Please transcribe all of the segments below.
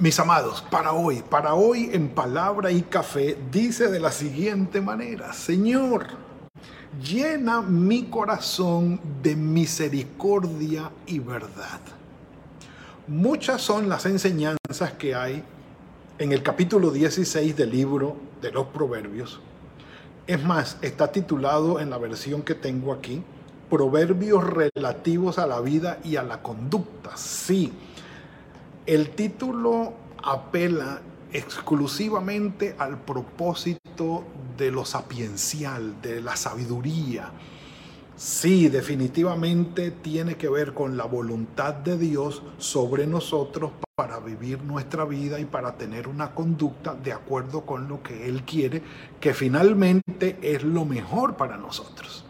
Mis amados, para hoy, para hoy en palabra y café, dice de la siguiente manera, Señor, llena mi corazón de misericordia y verdad. Muchas son las enseñanzas que hay en el capítulo 16 del libro de los Proverbios. Es más, está titulado en la versión que tengo aquí, Proverbios relativos a la vida y a la conducta. Sí el título apela exclusivamente al propósito de lo sapiencial, de la sabiduría. Sí, definitivamente tiene que ver con la voluntad de Dios sobre nosotros para vivir nuestra vida y para tener una conducta de acuerdo con lo que Él quiere, que finalmente es lo mejor para nosotros.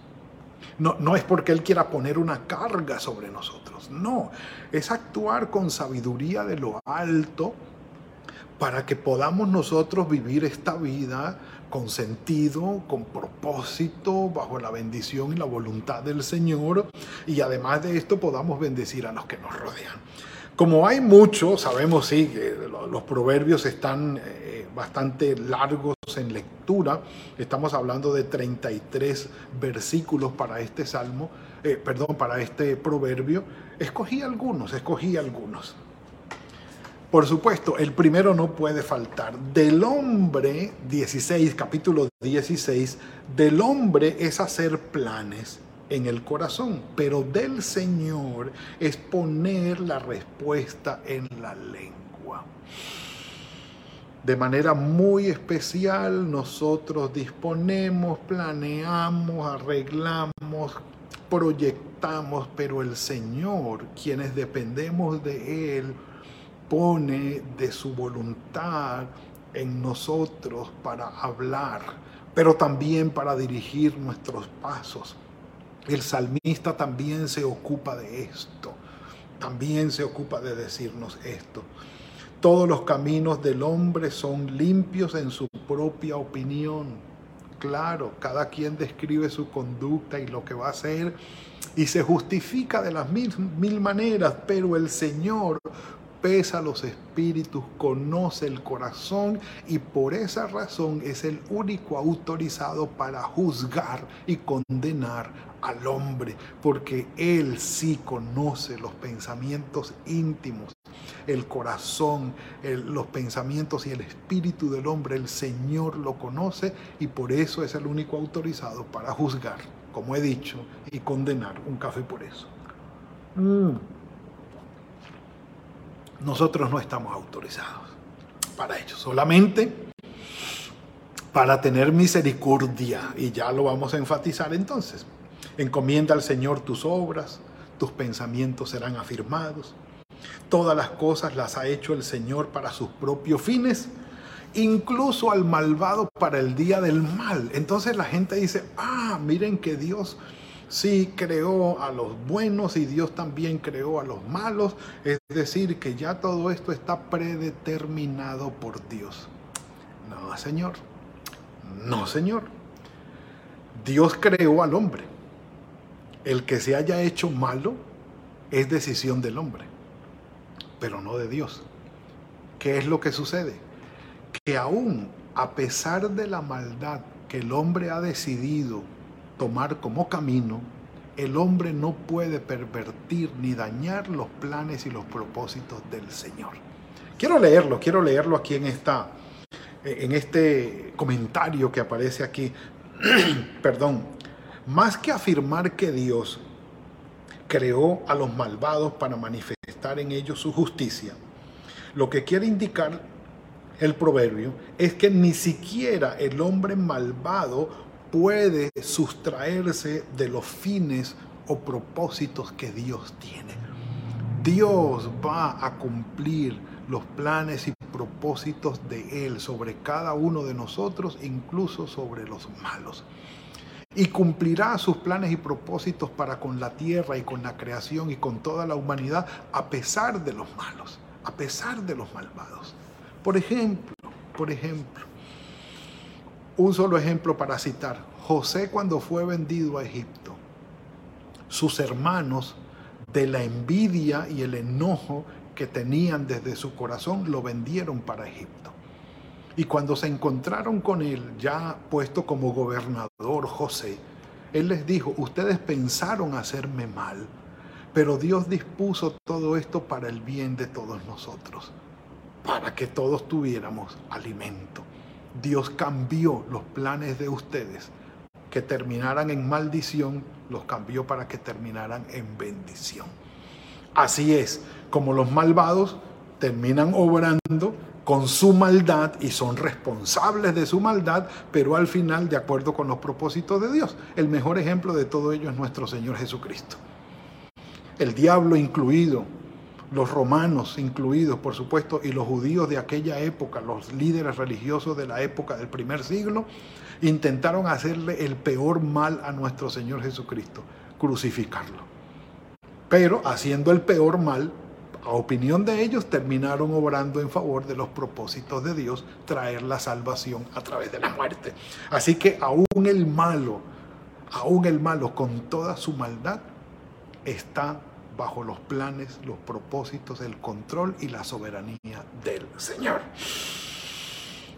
No, no es porque Él quiera poner una carga sobre nosotros no, es actuar con sabiduría de lo alto para que podamos nosotros vivir esta vida con sentido, con propósito, bajo la bendición y la voluntad del Señor, y además de esto podamos bendecir a los que nos rodean. Como hay mucho, sabemos sí que los proverbios están eh, bastante largos en lectura, estamos hablando de 33 versículos para este salmo, eh, perdón, para este proverbio, escogí algunos, escogí algunos. Por supuesto, el primero no puede faltar. Del hombre, 16, capítulo 16, del hombre es hacer planes en el corazón, pero del Señor es poner la respuesta en la lengua. De manera muy especial nosotros disponemos, planeamos, arreglamos, proyectamos, pero el Señor, quienes dependemos de Él, pone de su voluntad en nosotros para hablar, pero también para dirigir nuestros pasos. El salmista también se ocupa de esto, también se ocupa de decirnos esto. Todos los caminos del hombre son limpios en su propia opinión claro, cada quien describe su conducta y lo que va a hacer y se justifica de las mil, mil maneras, pero el Señor pesa los espíritus, conoce el corazón y por esa razón es el único autorizado para juzgar y condenar al hombre, porque Él sí conoce los pensamientos íntimos, el corazón, los pensamientos y el espíritu del hombre. El Señor lo conoce y por eso es el único autorizado para juzgar, como he dicho, y condenar. Un café por eso. Mm nosotros no estamos autorizados para ello, solamente para tener misericordia, y ya lo vamos a enfatizar entonces. Encomienda al Señor tus obras, tus pensamientos serán afirmados. Todas las cosas las ha hecho el Señor para sus propios fines, incluso al malvado para el día del mal. Entonces la gente dice, ah, miren que Dios sí creó a los buenos y Dios también creó a los malos. Es decir, que ya todo esto está predeterminado por Dios. No, Señor. No, Señor. Dios creó al hombre. El que se haya hecho malo es decisión del hombre, pero no de Dios. ¿Qué es lo que sucede? Que aún a pesar de la maldad que el hombre ha decidido tomar como camino, el hombre no puede pervertir ni dañar los planes y los propósitos del Señor. Quiero leerlo, quiero leerlo aquí en esta en este comentario que aparece aquí. Perdón. Más que afirmar que Dios creó a los malvados para manifestar en ellos su justicia, lo que quiere indicar el proverbio es que ni siquiera el hombre malvado puede sustraerse de los fines o propósitos que Dios tiene. Dios va a cumplir los planes y propósitos de Él sobre cada uno de nosotros, incluso sobre los malos. Y cumplirá sus planes y propósitos para con la tierra y con la creación y con toda la humanidad, a pesar de los malos, a pesar de los malvados. Por ejemplo, por ejemplo, un solo ejemplo para citar, José cuando fue vendido a Egipto, sus hermanos de la envidia y el enojo que tenían desde su corazón lo vendieron para Egipto. Y cuando se encontraron con él, ya puesto como gobernador José, él les dijo, ustedes pensaron hacerme mal, pero Dios dispuso todo esto para el bien de todos nosotros, para que todos tuviéramos alimento. Dios cambió los planes de ustedes que terminaran en maldición, los cambió para que terminaran en bendición. Así es, como los malvados terminan obrando con su maldad y son responsables de su maldad, pero al final de acuerdo con los propósitos de Dios. El mejor ejemplo de todo ello es nuestro Señor Jesucristo. El diablo incluido, los romanos incluidos, por supuesto, y los judíos de aquella época, los líderes religiosos de la época del primer siglo, intentaron hacerle el peor mal a nuestro Señor Jesucristo, crucificarlo. Pero haciendo el peor mal, a opinión de ellos, terminaron obrando en favor de los propósitos de Dios, traer la salvación a través de la muerte. Así que aún el malo, aún el malo con toda su maldad, está bajo los planes, los propósitos, el control y la soberanía del Señor.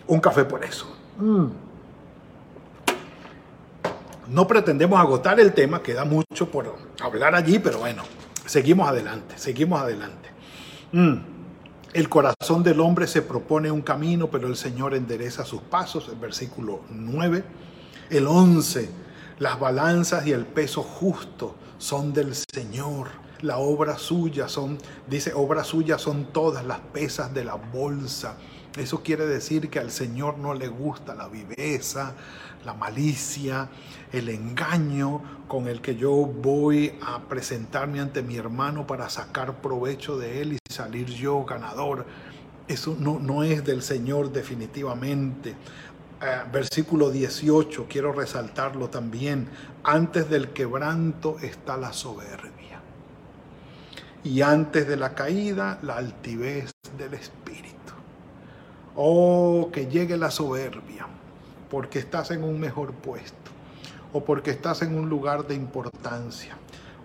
Un café por eso. Mm. No pretendemos agotar el tema, queda mucho por hablar allí, pero bueno, seguimos adelante, seguimos adelante. Mm. El corazón del hombre se propone un camino, pero el Señor endereza sus pasos, el versículo 9. El 11, las balanzas y el peso justo son del Señor la obra suya son, dice, obra suya son todas las pesas de la bolsa. Eso quiere decir que al Señor no le gusta la viveza, la malicia, el engaño con el que yo voy a presentarme ante mi hermano para sacar provecho de él y salir yo ganador. Eso no, no es del Señor definitivamente. Eh, versículo 18, quiero resaltarlo también. Antes del quebranto está la soberbia y antes de la caída la altivez del espíritu. Oh, que llegue la soberbia, porque estás en un mejor puesto, o porque estás en un lugar de importancia,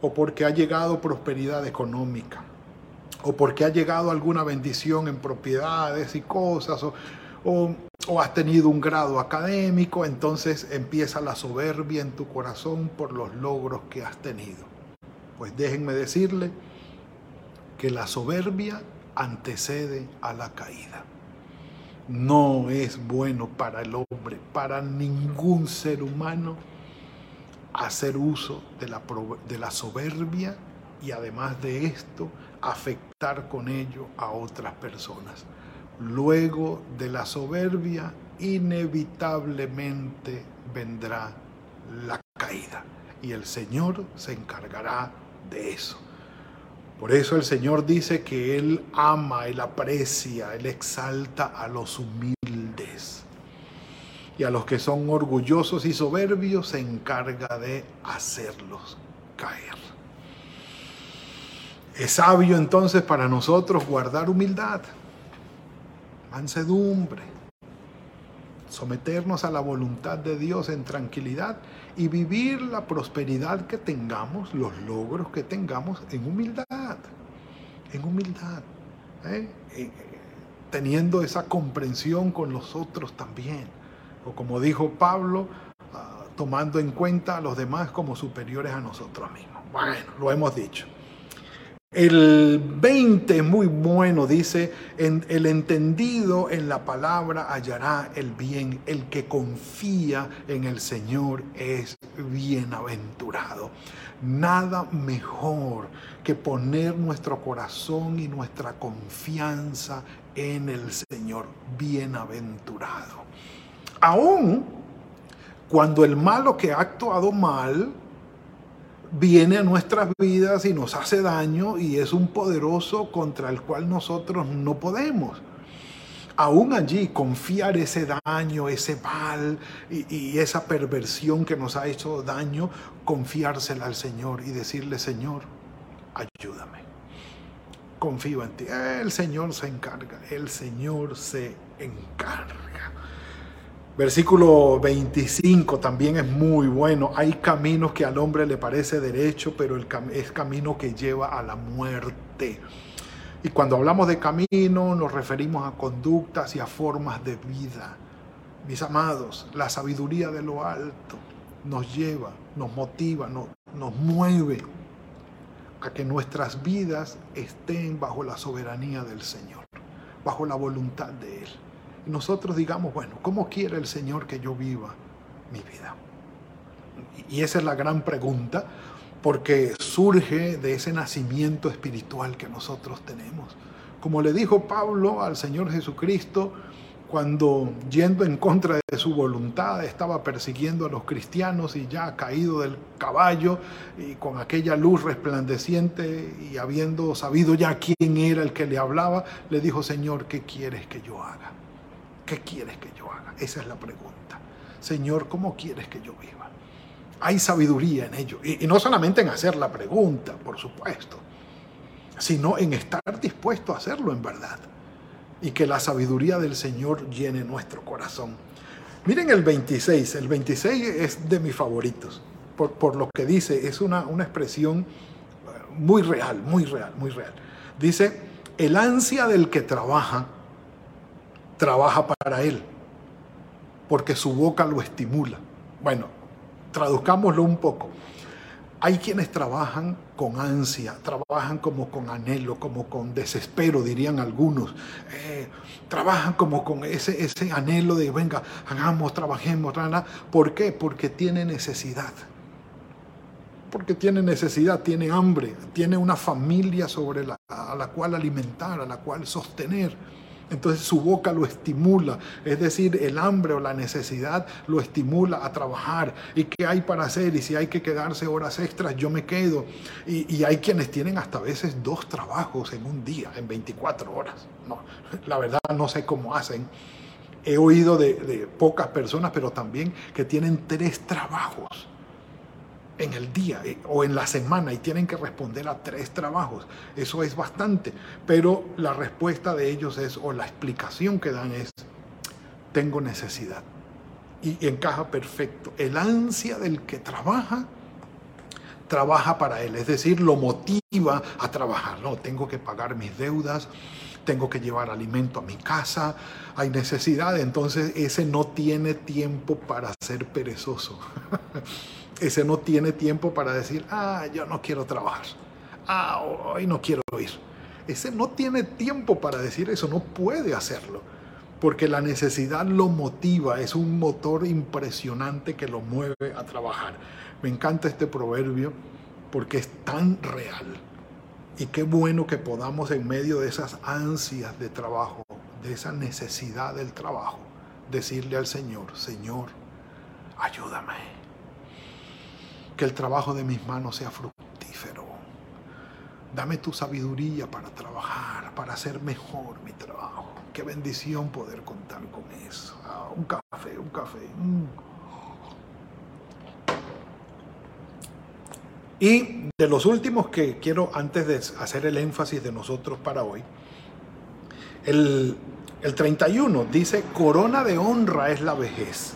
o porque ha llegado prosperidad económica, o porque ha llegado alguna bendición en propiedades y cosas, o, o, has tenido un grado académico, entonces empieza la soberbia en tu corazón por los logros que has tenido. Pues déjenme decirle, que la soberbia antecede a la caída. No es bueno para el hombre, para ningún ser humano, hacer uso de la, de la soberbia y además de esto, afectar con ello a otras personas. Luego de la soberbia, inevitablemente vendrá la caída y el Señor se encargará de eso. Por eso el Señor dice que Él ama, Él aprecia, Él exalta a los humildes. Y a los que son orgullosos y soberbios se encarga de hacerlos caer. Es sabio entonces para nosotros guardar humildad, mansedumbre, someternos a la voluntad de Dios en tranquilidad y vivir la prosperidad que tengamos, los logros que tengamos en humildad, en humildad, ¿eh? Eh, teniendo esa comprensión con los otros también, o como dijo Pablo, ah, tomando en cuenta a los demás como superiores a nosotros mismos. Bueno, lo hemos dicho. El 20 es muy bueno, dice, en, el entendido en la palabra hallará el bien, el que confía en el Señor es bienaventurado. Nada mejor que poner nuestro corazón y nuestra confianza en el Señor, bienaventurado. Aún cuando el malo que ha actuado mal, viene a nuestras vidas y nos hace daño y es un poderoso contra el cual nosotros no podemos. aún allí confiar ese daño, ese mal y, y, esa perversión que nos ha hecho daño, confiársela al Señor y decirle, Señor, ayúdame. Confío en ti. El Señor se encarga, el Señor se encarga. Versículo 25 también es muy bueno. Hay caminos que al hombre le parece derecho, pero es camino que lleva a la muerte. Y cuando hablamos de camino nos referimos a conductas y a formas de vida. Mis amados, la sabiduría de lo alto nos lleva, nos motiva, nos mueve a que nuestras vidas estén bajo la soberanía del Señor, bajo la voluntad de Él. Nosotros digamos, bueno, ¿cómo quiere el Señor que yo viva mi vida? Y esa es la gran pregunta porque surge de ese nacimiento espiritual que nosotros tenemos. Como le dijo Pablo al Señor Jesucristo, cuando yendo en contra de su voluntad estaba persiguiendo a los cristianos y ya caído del caballo y con aquella luz resplandeciente y habiendo sabido ya quién era el que le hablaba, le dijo, Señor, ¿qué quieres que yo haga? ¿Qué quieres que yo haga? Esa es la pregunta. Señor, ¿cómo quieres que yo viva? hay sabiduría en ello. Y, no solamente en hacer la pregunta, por supuesto, sino en estar dispuesto a hacerlo en verdad. Y que la sabiduría del Señor llene nuestro corazón. Miren el 26, el 26 es de mis favoritos, por, lo que dice, es una, una expresión muy real, muy real, muy real. Dice, el ansia del que trabaja, trabaja para él, porque su boca lo estimula. Bueno, traduzcámoslo un poco. Hay quienes trabajan con ansia, trabajan como con anhelo, como con desespero, dirían algunos. Eh, trabajan como con ese, ese anhelo de, venga, hagamos, trabajemos. ¿Por qué? Porque tiene necesidad. Porque tiene necesidad, tiene hambre, tiene una familia sobre la, a la cual alimentar, a la cual sostener entonces su boca lo estimula, es decir, el hambre o la necesidad lo estimula a trabajar. ¿Y qué hay para hacer? Y si hay que quedarse horas extras, yo me quedo. Y, hay quienes tienen hasta veces dos trabajos en un día, en 24 horas. No, la verdad no sé cómo hacen. He oído de pocas personas, pero también que tienen tres trabajos en el día eh, o en la semana y tienen que responder a tres trabajos. Eso es bastante, pero la respuesta de ellos es, o la explicación que dan es, tengo necesidad. Y encaja perfecto. El ansia del que trabaja, trabaja para él, es decir, lo motiva a trabajar. No, tengo que pagar mis deudas, tengo que llevar alimento a mi casa, hay necesidad, entonces ese no tiene tiempo para ser perezoso. ese no tiene tiempo para decir, ah, yo no quiero trabajar, ah, hoy no quiero ir. Ese no tiene tiempo para decir eso, no puede hacerlo, porque la necesidad lo motiva, es un motor impresionante que lo mueve a trabajar. Me encanta este proverbio porque es tan real. Y qué bueno que podamos en medio de esas ansias de trabajo, de esa necesidad del trabajo, decirle al Señor, Señor, ayúdame que el trabajo de mis manos sea fructífero. Dame tu sabiduría para trabajar, para hacer mejor mi trabajo. Qué bendición poder contar con eso. Ah, un café, un café. Mm. Y de los últimos que quiero, antes de hacer el énfasis de nosotros para hoy, el, el 31 dice, corona de honra es la vejez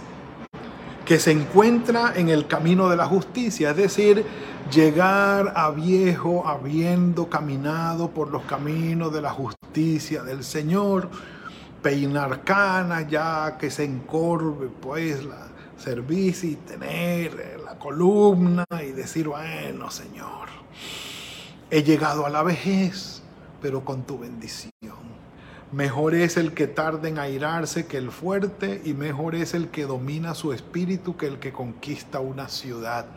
que se encuentra en el camino de la justicia, es decir, llegar a viejo habiendo caminado por los caminos de la justicia del Señor, peinar canas ya que se encorve pues la servicio y tener la columna y decir, bueno Señor, he llegado a la vejez, pero con tu bendición. Mejor es el que tarda en airarse que el fuerte, y mejor es el que domina su espíritu que el que conquista una ciudad.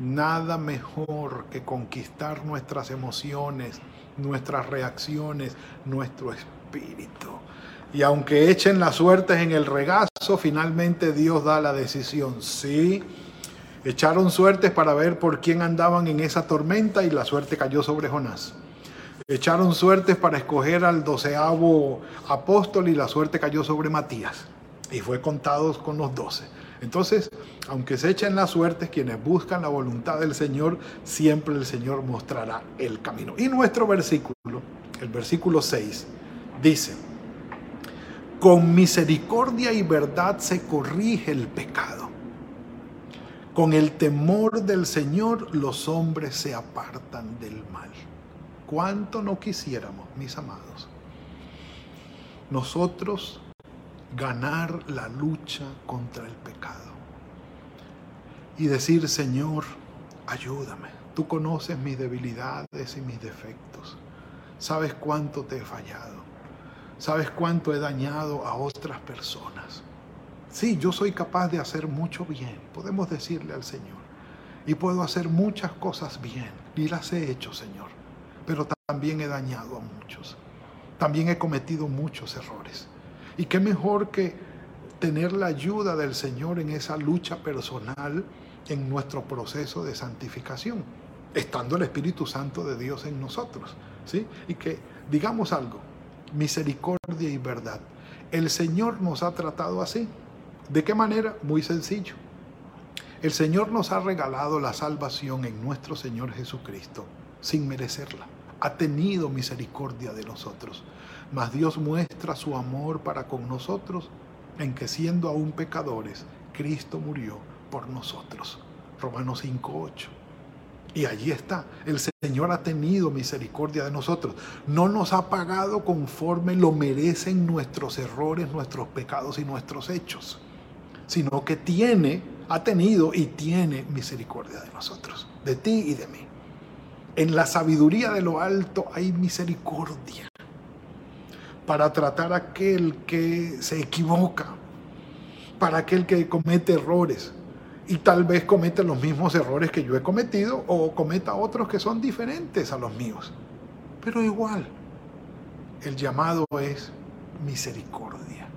Nada mejor que conquistar nuestras emociones, nuestras reacciones, nuestro espíritu. Y aunque echen las suertes en el regazo, finalmente Dios da la decisión. Sí, echaron suertes para ver por quién andaban en esa tormenta y la suerte cayó sobre Jonás. Echaron suertes para escoger al doceavo apóstol y la suerte cayó sobre Matías y fue contado con los doce. Entonces, aunque se echen las suertes, quienes buscan la voluntad del Señor, siempre el Señor mostrará el camino. Y nuestro versículo, el versículo 6, dice, con misericordia y verdad se corrige el pecado. Con el temor del Señor los hombres se apartan del mal. ¿Cuánto no quisiéramos, mis amados? Nosotros ganar la lucha contra el pecado y decir, Señor, ayúdame. Tú conoces mis debilidades y mis defectos. Sabes cuánto te he fallado. ¿Sabes cuánto he dañado a otras personas? Sí, yo soy capaz de hacer mucho bien, podemos decirle al Señor. Y puedo hacer muchas cosas bien, y las he hecho, Señor. Pero también he dañado a muchos. También he cometido muchos errores. Y qué mejor que tener la ayuda del Señor en esa lucha personal, en nuestro proceso de santificación, estando el Espíritu Santo de Dios en nosotros. ¿sí? Y que digamos algo, misericordia y verdad. El Señor nos ha tratado así. ¿De qué manera? Muy sencillo. El Señor nos ha regalado la salvación en nuestro Señor Jesucristo sin merecerla. Ha tenido misericordia de nosotros. Mas Dios muestra su amor para con nosotros en que siendo aún pecadores, Cristo murió por nosotros. Romanos 5.8. Y allí está, el Señor ha tenido misericordia de nosotros. No nos ha pagado conforme lo merecen nuestros errores, nuestros pecados y nuestros hechos, sino que tiene, ha tenido y tiene misericordia de nosotros, de ti y de mí. En la sabiduría de lo alto hay misericordia para tratar a aquel que se equivoca, para aquel que comete errores y tal vez cometa los mismos errores que yo he cometido o cometa otros que son diferentes a los míos. Pero igual, el llamado es misericordia.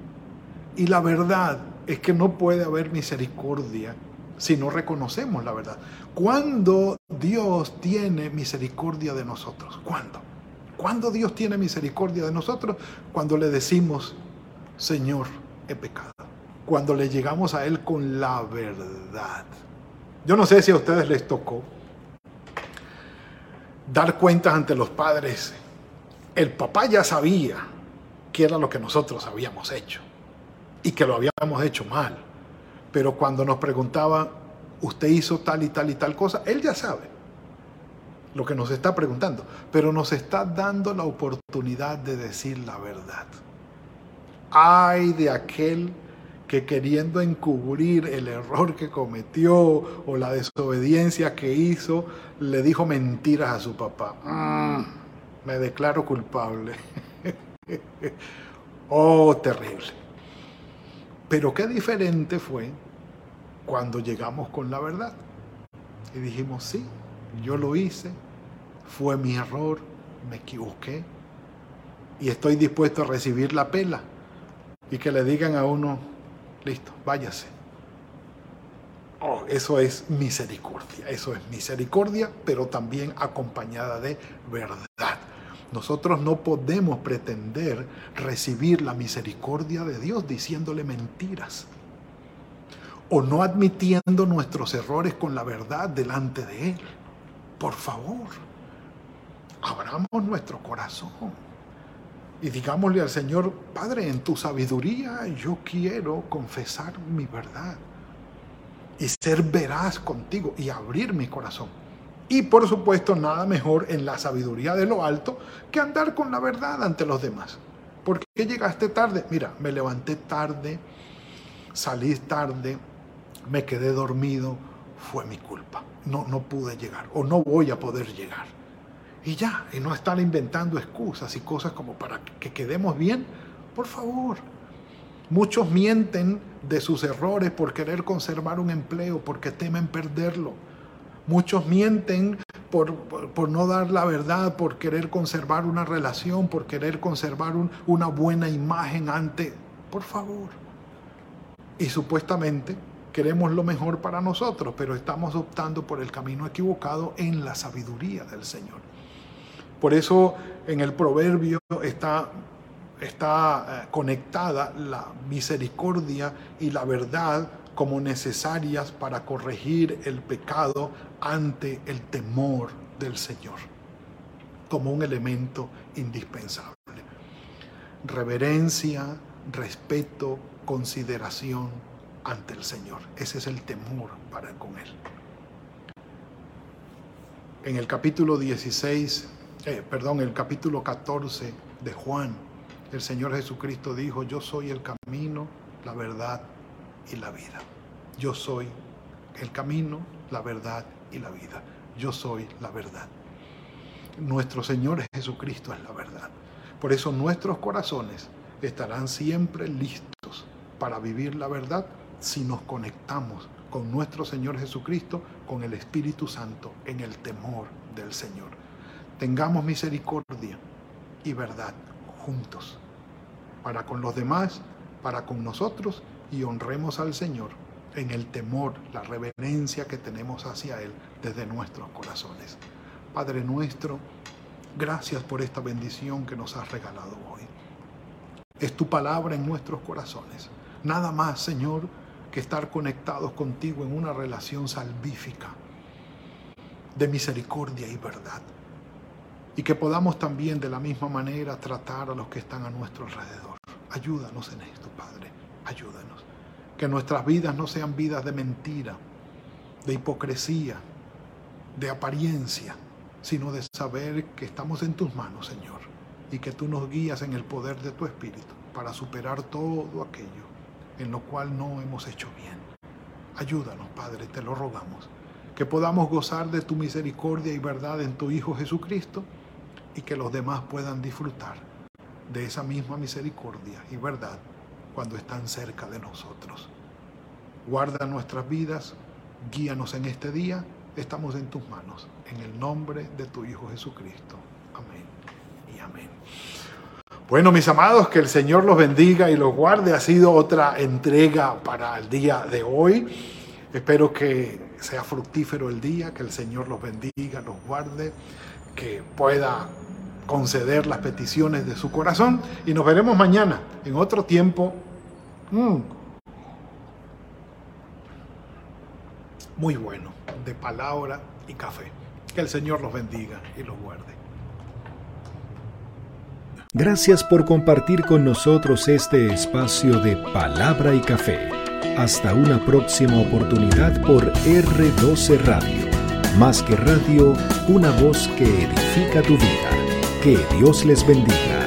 Y la verdad es que no puede haber misericordia si no reconocemos la verdad. ¿Cuándo Dios tiene misericordia de nosotros? ¿Cuándo? ¿Cuándo Dios tiene misericordia de nosotros? Cuando le decimos, Señor, he pecado cuando le llegamos a Él con la verdad. Yo no sé si a ustedes les tocó dar cuentas ante los padres. El papá ya sabía qué era lo que nosotros habíamos hecho y que lo habíamos hecho mal. Pero cuando nos preguntaba, usted hizo tal y tal y tal cosa, él ya sabe lo que nos está preguntando, pero nos está dando la oportunidad de decir la verdad. Ay de aquel que queriendo encubrir el error que cometió o la desobediencia que hizo, le dijo mentiras a su papá. Mm, me declaro culpable. oh, terrible. Pero qué diferente fue cuando llegamos con la verdad. Y dijimos, sí, yo lo hice, fue mi error, me equivoqué y estoy dispuesto a recibir la pela. Y que le digan a uno, Listo, váyase. Oh, eso es misericordia, eso es misericordia, pero también acompañada de verdad. Nosotros no podemos pretender recibir la misericordia de Dios diciéndole mentiras o no admitiendo nuestros errores con la verdad delante de Él. Por favor, abramos nuestro corazón y digámosle al Señor, Padre, en tu sabiduría yo quiero confesar mi verdad y ser veraz contigo y abrir mi corazón. Y por supuesto, nada mejor en la sabiduría de lo alto que andar con la verdad ante los demás. ¿Por qué llegaste tarde? Mira, me levanté tarde, salí tarde, me quedé dormido, fue mi culpa. No, no pude llegar o no voy a poder llegar y ya, y no estar inventando excusas y cosas como para que quedemos bien, por favor. Muchos mienten de sus errores por querer conservar un empleo, porque temen perderlo. Muchos mienten por, por, no dar la verdad, por querer conservar una relación, por querer conservar una buena imagen ante... Por favor. Y supuestamente queremos lo mejor para nosotros, pero estamos optando por el camino equivocado en la sabiduría del Señor. Por eso en el proverbio está, está eh, conectada la misericordia y la verdad como necesarias para corregir el pecado ante el temor del Señor, como un elemento indispensable. Reverencia, respeto, consideración ante el Señor. Ese es el temor para con Él. En el capítulo 16, eh, perdón, el capítulo 14 de Juan, el Señor Jesucristo dijo, yo soy el camino, la verdad y la vida. Yo soy el camino, la verdad y la vida. Yo soy la verdad. Nuestro Señor Jesucristo es la verdad. Por eso nuestros corazones estarán siempre listos para vivir la verdad si nos conectamos con nuestro Señor Jesucristo, con el Espíritu Santo, en el temor del Señor. Tengamos misericordia y verdad juntos, para con los demás, para con nosotros, y honremos al Señor en el temor, la reverencia que tenemos hacia Él desde nuestros corazones. Padre nuestro, gracias por esta bendición que nos has regalado hoy. Es tu palabra en nuestros corazones. Nada más, Señor, que estar conectados contigo en una relación salvífica de misericordia y verdad. Y que podamos también de la misma manera tratar a los que están a nuestro alrededor. Ayúdanos en esto, Padre. Ayúdanos. Que nuestras vidas no sean vidas de mentira, de hipocresía, de apariencia, sino de saber que estamos en tus manos, Señor, y que tú nos guías en el poder de tu Espíritu para superar todo aquello en lo cual no hemos hecho bien. Ayúdanos, Padre, te lo rogamos, que podamos gozar de tu misericordia y verdad en tu Hijo Jesucristo y que los demás puedan disfrutar de esa misma misericordia y verdad cuando están cerca de nosotros. Guarda nuestras vidas, guíanos en este día, estamos en tus manos, en el nombre de tu Hijo Jesucristo. Amén y amén. Bueno, mis amados, que el Señor los bendiga y los guarde. Ha sido otra entrega para el día de hoy. Espero que sea fructífero el día, que el Señor los bendiga, los guarde, que pueda conceder las peticiones de su corazón. Y nos veremos mañana en otro tiempo. Mm, muy bueno, de palabra y café. Que el Señor los bendiga y los guarde. Gracias por compartir con nosotros este espacio de palabra y café. Hasta una próxima oportunidad por R12 Radio. Más que radio, una voz que edifica tu vida. Que Dios les bendiga.